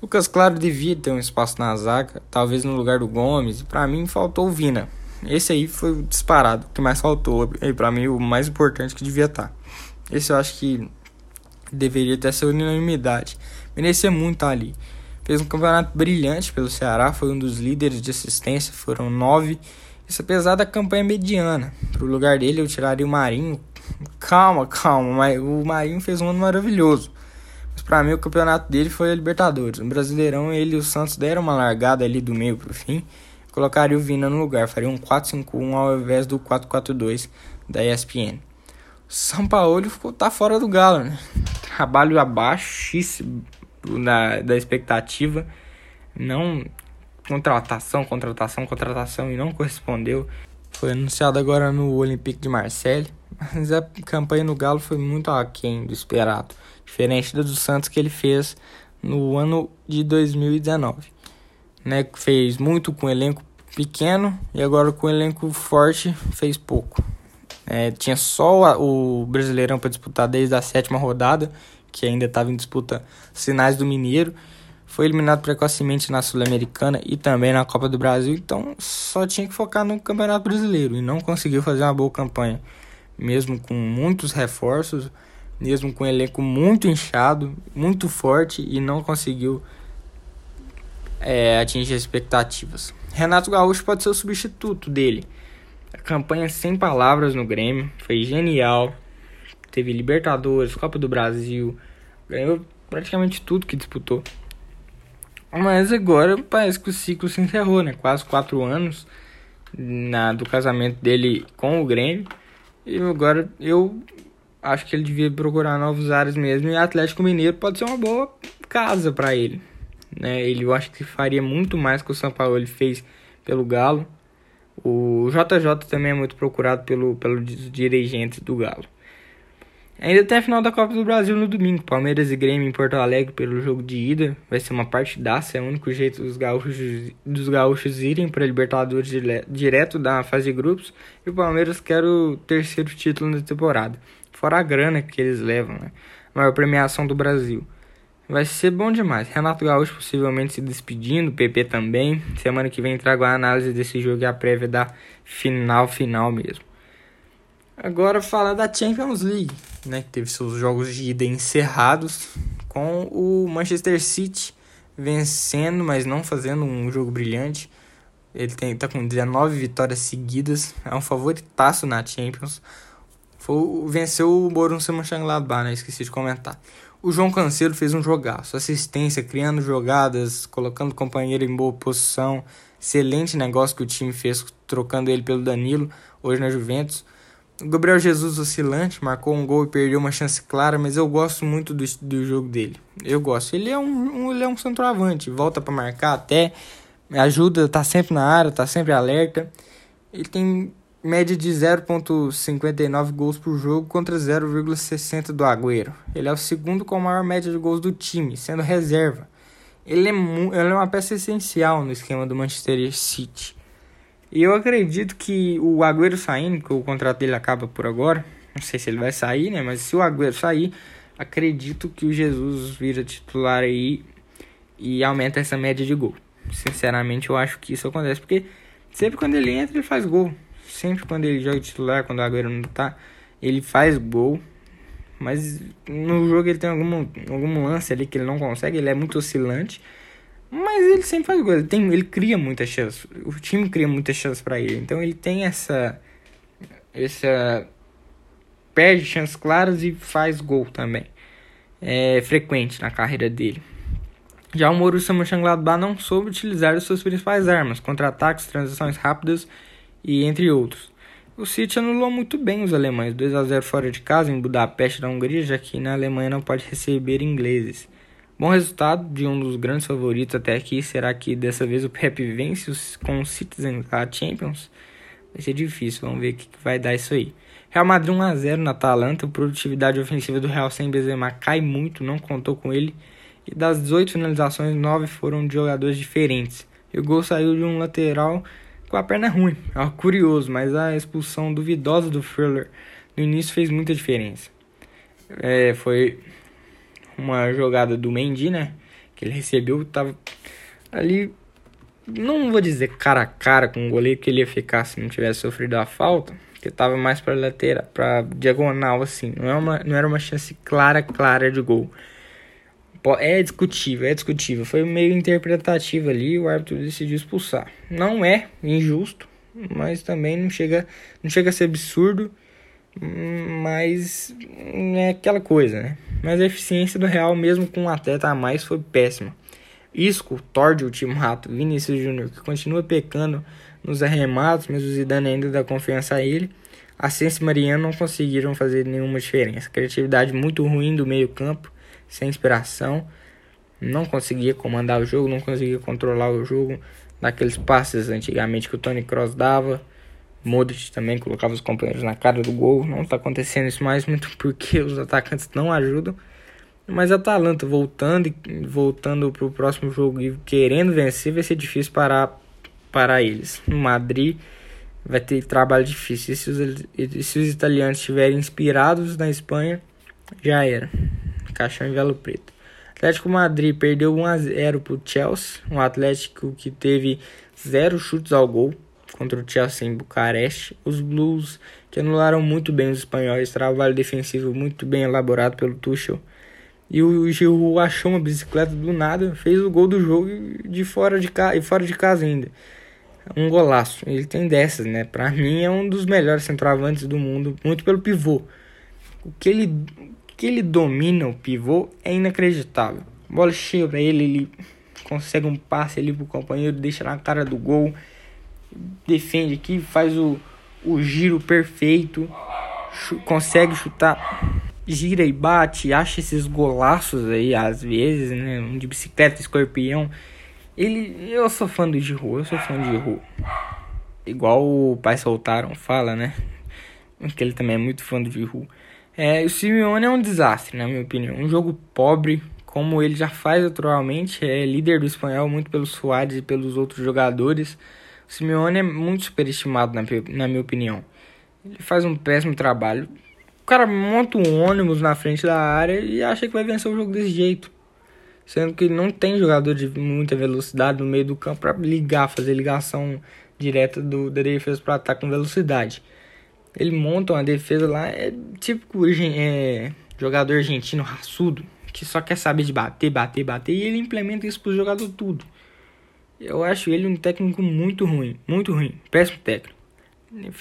Lucas Claro devia ter um espaço na zaga, talvez no lugar do Gomes, e para mim faltou o Vina. Esse aí foi o disparado, que mais faltou, e para mim o mais importante que devia estar. Tá. Esse eu acho que deveria ter essa unanimidade. Merecia muito estar ali. Fez um campeonato brilhante pelo Ceará, foi um dos líderes de assistência, foram nove. Isso apesar da campanha mediana. Pro lugar dele eu tiraria o Marinho. Calma, calma, o Marinho fez um ano maravilhoso. Mas para mim o campeonato dele foi a Libertadores. No Brasileirão ele e o Santos deram uma largada ali do meio pro fim. Colocaria o Vina no lugar, faria um 4-5-1 ao invés do 4-4-2 da ESPN. São Paulo ficou, tá fora do Galo, né? Trabalho abaixíssimo da, da expectativa. Não contratação, contratação, contratação e não correspondeu. Foi anunciado agora no Olympique de Marseille, mas a campanha no Galo foi muito aquém do esperado, diferente da do Santos que ele fez no ano de 2019. Né, fez muito com elenco pequeno e agora com elenco forte fez pouco. É, tinha só o Brasileirão para disputar desde a sétima rodada, que ainda estava em disputa sinais do Mineiro. Foi eliminado precocemente na Sul-Americana e também na Copa do Brasil, então só tinha que focar no Campeonato Brasileiro e não conseguiu fazer uma boa campanha, mesmo com muitos reforços, mesmo com um elenco muito inchado, muito forte e não conseguiu é, atingir as expectativas. Renato Gaúcho pode ser o substituto dele. A campanha sem palavras no Grêmio foi genial. Teve Libertadores, Copa do Brasil, ganhou praticamente tudo que disputou. Mas agora parece que o ciclo se encerrou, né? Quase quatro anos na, do casamento dele com o Grêmio. E agora eu acho que ele devia procurar novos áreas mesmo. E Atlético Mineiro pode ser uma boa casa para ele. Né? Ele eu acho que faria muito mais que o São Paulo ele fez pelo Galo. O JJ também é muito procurado pelo, pelos dirigentes do Galo. Ainda tem a final da Copa do Brasil no domingo. Palmeiras e Grêmio em Porto Alegre pelo jogo de ida. Vai ser uma partidaça. É o único jeito dos gaúchos, dos gaúchos irem para a Libertadores direto da fase de grupos. E o Palmeiras quer o terceiro título na temporada. Fora a grana que eles levam, né? A maior premiação do Brasil. Vai ser bom demais. Renato Gaúcho possivelmente se despedindo, PP também. Semana que vem trago a análise desse jogo e a prévia da final final mesmo. Agora falar da Champions League, né, que teve seus jogos de ida encerrados com o Manchester City vencendo, mas não fazendo um jogo brilhante. Ele tem, tá com 19 vitórias seguidas, é um favoritaço na Champions. Foi, venceu o Borussia Mönchengladbach, né, esqueci de comentar. O João Cancelo fez um jogaço, assistência, criando jogadas, colocando companheiro em boa posição. Excelente negócio que o time fez, trocando ele pelo Danilo, hoje na Juventus. O Gabriel Jesus oscilante, marcou um gol e perdeu uma chance clara, mas eu gosto muito do, do jogo dele. Eu gosto. Ele é um, um ele é um centroavante, volta para marcar até, ajuda, tá sempre na área, tá sempre alerta. Ele tem média de 0.59 gols por jogo contra 0,60 do Agüero. Ele é o segundo com a maior média de gols do time, sendo reserva. Ele é, ele é uma peça essencial no esquema do Manchester City. E eu acredito que o Agüero saindo, que o contrato dele acaba por agora, não sei se ele vai sair, né? Mas se o Agüero sair, acredito que o Jesus vira titular aí e aumenta essa média de gol. Sinceramente, eu acho que isso acontece, porque sempre quando ele entra, ele faz gol. Sempre quando ele joga titular, quando o Agüero não tá, ele faz gol. Mas no jogo ele tem algum, algum lance ali que ele não consegue, ele é muito oscilante. Mas ele sempre faz gol, ele, tem, ele cria muitas chances. O time cria muitas chances para ele. Então ele tem essa. Essa. Perde chances claras e faz gol também. É frequente na carreira dele. Já o Borussia Mönchengladbach não soube utilizar as suas principais armas, contra-ataques, transições rápidas e entre outros. O City anulou muito bem os alemães, 2 a 0 fora de casa em Budapeste, na Hungria, já que na Alemanha não pode receber ingleses. Bom resultado de um dos grandes favoritos até aqui. Será que dessa vez o Pep vence com o Citizen a Champions? Vai ser difícil, vamos ver o que vai dar isso aí. Real Madrid 1x0 na Atalanta. A produtividade ofensiva do Real sem Benzema cai muito, não contou com ele. E das 18 finalizações, 9 foram de jogadores diferentes. E o gol saiu de um lateral com a perna ruim. É curioso, mas a expulsão duvidosa do Fuller no início fez muita diferença. É, foi uma jogada do Mendy, né? Que ele recebeu, tava ali. Não vou dizer cara a cara com o goleiro que ele ia ficar se não tivesse sofrido a falta, que tava mais para lateral, para diagonal assim. Não, é uma, não era uma chance clara, clara de gol. É discutível, é discutível. Foi meio interpretativo ali, o árbitro decidiu expulsar. Não é injusto, mas também não chega, não chega a ser absurdo, mas é aquela coisa, né? mas a eficiência do Real, mesmo com um atleta a mais, foi péssima. Isco, Tord, o time rato, Vinícius Júnior, que continua pecando nos arrematos, mas o Zidane ainda dá confiança a ele. A e Mariano não conseguiram fazer nenhuma diferença. Criatividade muito ruim do meio campo, sem inspiração. Não conseguia comandar o jogo, não conseguia controlar o jogo. Daqueles passes antigamente que o Tony Cross dava. Modric também colocava os companheiros na cara do gol. Não está acontecendo isso mais muito porque os atacantes não ajudam. Mas a Atalanta voltando voltando para o próximo jogo e querendo vencer vai ser difícil parar para eles. No Madrid vai ter trabalho difícil. E se os, e se os italianos estiverem inspirados na Espanha, já era. Caixão em velo preto. Atlético Madrid perdeu 1 a 0 para o Chelsea, um Atlético que teve zero chutes ao gol contra o Chelsea em Bucareste. Os Blues que anularam muito bem os espanhóis, trabalho defensivo muito bem elaborado pelo Tuchel. E o Giroud achou uma bicicleta do nada, fez o gol do jogo de fora de casa e fora de casa ainda. Um golaço. Ele tem dessas, né? Para mim é um dos melhores centroavantes do mundo, muito pelo pivô. O que ele que ele domina o pivô é inacreditável. Bola chega para ele, ele consegue um passe ali pro companheiro, deixa na cara do gol, defende aqui, faz o, o giro perfeito, consegue chutar, gira e bate, acha esses golaços aí às vezes, né? Um de bicicleta, escorpião. Ele, eu sou fã do Giroud, eu sou fã de Giroud. Igual o pai soltaram fala, né? Que ele também é muito fã do Giroud. É, o Simeone é um desastre, na minha opinião. Um jogo pobre, como ele já faz atualmente, é líder do espanhol muito pelos Suárez e pelos outros jogadores. O Simeone é muito superestimado, na, na minha opinião. Ele faz um péssimo trabalho. O cara monta um ônibus na frente da área e acha que vai vencer o jogo desse jeito. Sendo que não tem jogador de muita velocidade no meio do campo para ligar, fazer ligação direta do, defesa para ataque com velocidade. Ele monta uma defesa lá, é típico é, jogador argentino raçudo, que só quer saber de bater, bater, bater, e ele implementa isso pro jogador tudo. Eu acho ele um técnico muito ruim, muito ruim, péssimo técnico.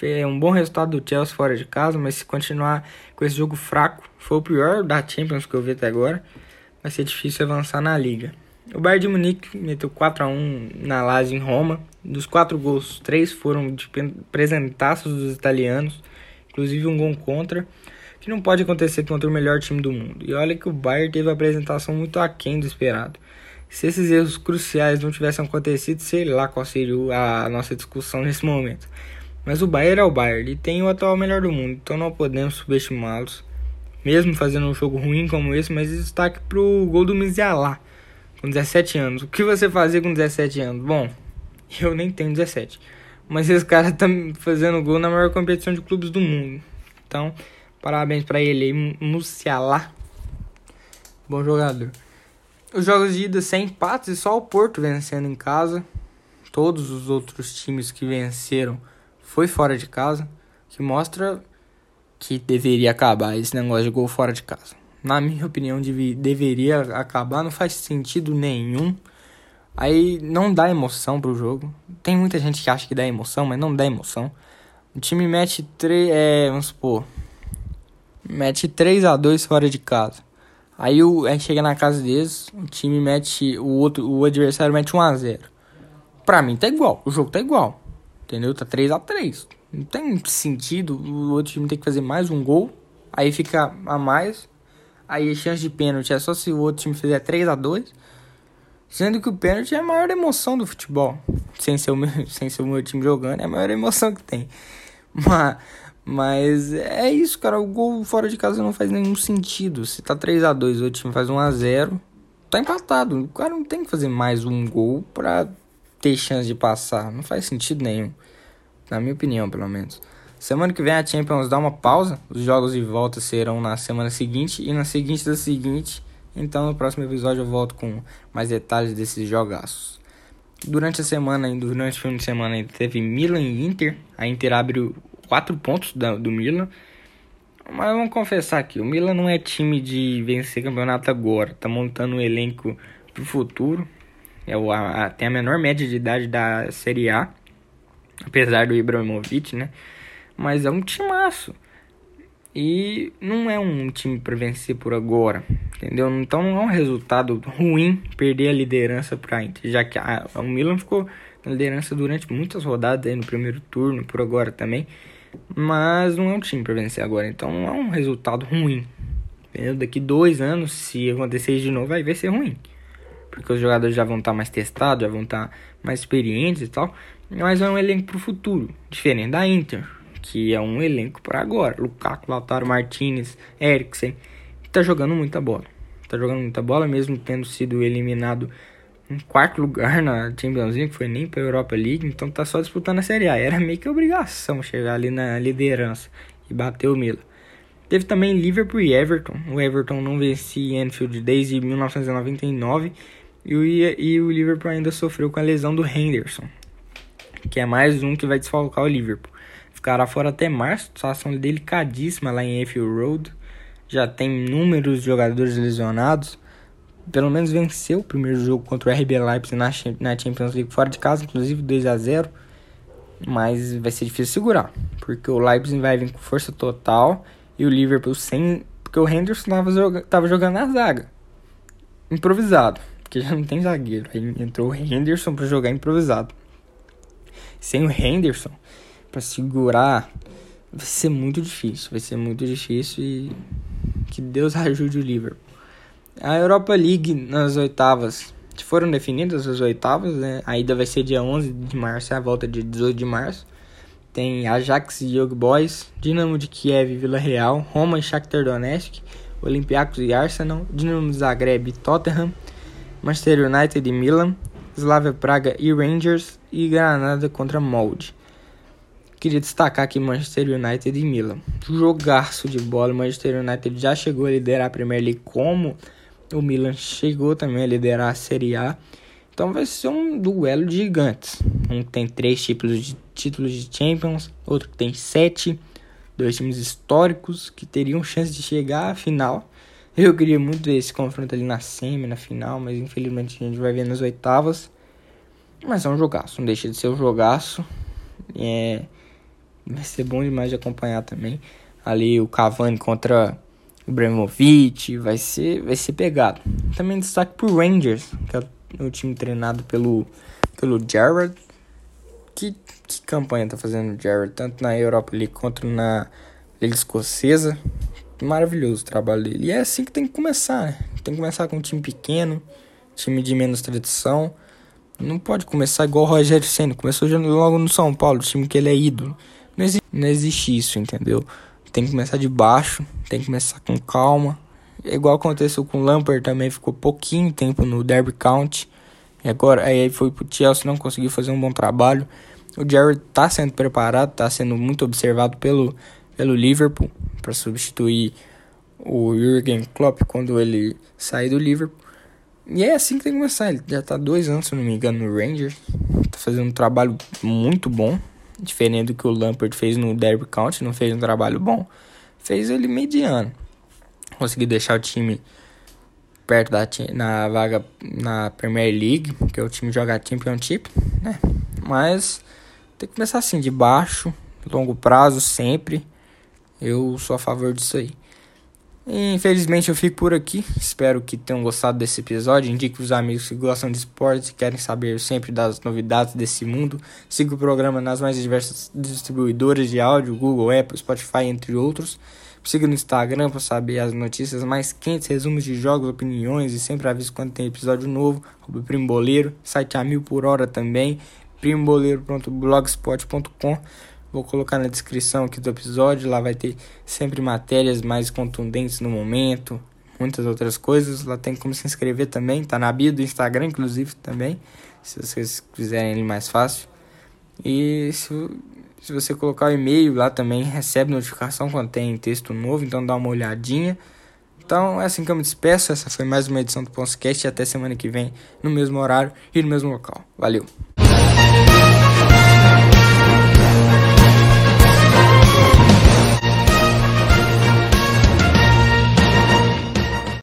É um bom resultado do Chelsea fora de casa, mas se continuar com esse jogo fraco, foi o pior da Champions que eu vi até agora, vai ser difícil avançar na liga. O Bayern de Munique meteu 4 a 1 na Lazio em Roma. Dos quatro gols, três foram de presentaços dos italianos, inclusive um gol contra, que não pode acontecer contra o melhor time do mundo. E olha que o Bayern teve a apresentação muito aquém do esperado. Se esses erros cruciais não tivessem acontecido, sei lá qual seria a nossa discussão nesse momento. Mas o Bayern é o Bayern e tem o atual melhor do mundo, então não podemos subestimá-los. Mesmo fazendo um jogo ruim como esse, mas destaque pro gol do Mizialá com 17 anos. O que você fazia com 17 anos? Bom, eu nem tenho 17. Mas esse cara tá fazendo gol na maior competição de clubes do mundo. Então, parabéns para ele aí, Musiala. Bom jogador. Os jogos de ida sem empates e só o Porto vencendo em casa. Todos os outros times que venceram foi fora de casa, que mostra que deveria acabar esse negócio de gol fora de casa na minha opinião, deve, deveria acabar, não faz sentido nenhum. Aí não dá emoção pro jogo. Tem muita gente que acha que dá emoção, mas não dá emoção. O time mete 3, é, vamos supor, mete 3 a 2 fora de casa. Aí o, aí chega na casa deles, o time mete o outro, o adversário mete 1 a 0. Pra mim tá igual, o jogo tá igual. Entendeu? Tá 3 a 3. Não tem sentido o outro time ter que fazer mais um gol, aí fica a mais Aí a chance de pênalti é só se o outro time fizer 3 a 2 Sendo que o pênalti é a maior emoção do futebol. Sem ser o meu, sem ser o meu time jogando, é a maior emoção que tem. Mas, mas é isso, cara. O gol fora de casa não faz nenhum sentido. Se tá 3 a 2 o outro time faz 1 a 0 tá empatado. O cara não tem que fazer mais um gol pra ter chance de passar. Não faz sentido nenhum. Na minha opinião, pelo menos. Semana que vem a Champions dá uma pausa. Os jogos de volta serão na semana seguinte e na seguinte da seguinte. Então no próximo episódio eu volto com mais detalhes desses jogaços. Durante a semana, durante o fim de semana, teve Milan e Inter. A Inter abriu 4 pontos do Milan. Mas vamos confessar aqui, o Milan não é time de vencer campeonato agora. Tá montando um elenco pro futuro. É o, a, tem a menor média de idade da Série A. Apesar do Ibrahimovic, né? Mas é um timaço. E não é um time para vencer por agora, entendeu? Então não é um resultado ruim perder a liderança para Inter, já que a, o Milan ficou na liderança durante muitas rodadas aí no primeiro turno, por agora também. Mas não é um time para vencer agora, então não é um resultado ruim. Entendeu? Daqui dois anos, se acontecer de novo, aí vai ser ruim. Porque os jogadores já vão estar tá mais testados, já vão estar tá mais experientes e tal. mas é um elenco para o futuro, diferente da Inter, que é um elenco para agora. Lukaku, Lautaro Martinez, Eriksen, tá jogando muita bola. Tá jogando muita bola, mesmo tendo sido eliminado em quarto lugar na Champions League, que foi nem para Europa League, então tá só disputando a Série A. Era meio que obrigação chegar ali na liderança e bater o Milan. Teve também Liverpool e Everton. O Everton não vencia Anfield desde 1999 e o, e o Liverpool ainda sofreu com a lesão do Henderson, que é mais um que vai desfalcar o Liverpool. Ficará fora até março, situação delicadíssima lá em Anfield Road. Já tem inúmeros jogadores lesionados. Pelo menos venceu o primeiro jogo contra o RB Leipzig na, Champions League fora de casa, inclusive 2 a 0 Mas vai ser difícil segurar, porque o Leipzig vai vir com força total e o Liverpool sem. Porque o Henderson tava, joga, jogando na zaga. Improvisado. Porque já não tem zagueiro. Aí entrou o Henderson para jogar improvisado. Sem o Henderson, para segurar, vai ser muito difícil. Vai ser muito difícil e que Deus ajude o Liverpool. A Europa League nas oitavas foram definidas as oitavas, né? A ida vai ser dia 11 de março, a volta dia 18 de março. Tem Ajax e Young Boys, Dinamo de Kiev e Vila Real, Roma e Shakhtar Donetsk, Olympiacos e Arsenal, Dinamo Zagreb e Tottenham, Manchester United e Milan, Slavia Praga e Rangers e Granada contra Molde. Queria destacar aqui Manchester United e Milan. Jogaço de bola. Manchester United já chegou a liderar a Premier League como o Milan chegou também a liderar a Série A. Então vai ser um duelo de gigantes. Um tem três títulos de, títulos de Champions, outro que tem sete. Dois times históricos que teriam chance de chegar à final. Eu queria muito ver esse confronto ali na semi, na final, mas infelizmente a gente vai ver nas oitavas. Mas é um jogaço, não deixa de ser um jogaço. É, vai ser bom demais de acompanhar também. Ali o Cavani contra o Bremovic, vai ser, vai ser pegado. Também destaque pro Rangers, que é o time treinado pelo, pelo Jared. Que, que campanha tá fazendo o Jared, tanto na Europa League quanto na Liga Escocesa. Maravilhoso o trabalho dele. E é assim que tem que começar, né? Tem que começar com um time pequeno, time de menos tradição. Não pode começar igual o Rogério Senna. Começou logo no São Paulo, time que ele é ídolo. Não existe, não existe isso, entendeu? Tem que começar de baixo, tem que começar com calma, é igual aconteceu com o Lampard também, ficou pouquinho tempo no Derby County. E agora aí foi pro Chelsea, não conseguiu fazer um bom trabalho. O Jared tá sendo preparado, tá sendo muito observado pelo, pelo Liverpool para substituir o Jurgen Klopp quando ele sair do Liverpool. E é assim que tem que começar. Ele já tá dois anos, se não me engano, no Rangers. Tá fazendo um trabalho muito bom. Diferente do que o Lampard fez no Derby County, não fez um trabalho bom. Fez ele mediano conseguir deixar o time perto da na vaga na Premier League, que é o time jogar Championship, né? Mas tem que começar assim de baixo, longo prazo sempre. Eu sou a favor disso aí. Infelizmente eu fico por aqui. Espero que tenham gostado desse episódio. Indique os amigos que gostam de esportes e querem saber sempre das novidades desse mundo. Siga o programa nas mais diversas distribuidoras de áudio, Google, Apple, Spotify, entre outros. Siga no Instagram para saber as notícias mais quentes, resumos de jogos, opiniões e sempre aviso quando tem episódio novo. Primo Primboleiro, site a mil por hora também. Primboleiro.blogspot.com. Vou colocar na descrição aqui do episódio. Lá vai ter sempre matérias mais contundentes no momento, muitas outras coisas. Lá tem como se inscrever também. Tá na bio do Instagram, inclusive, também. Se vocês quiserem ele mais fácil. E se se você colocar o e-mail lá também, recebe notificação quando tem texto novo, então dá uma olhadinha. Então é assim que eu me despeço. Essa foi mais uma edição do Podcast e até semana que vem, no mesmo horário e no mesmo local. Valeu!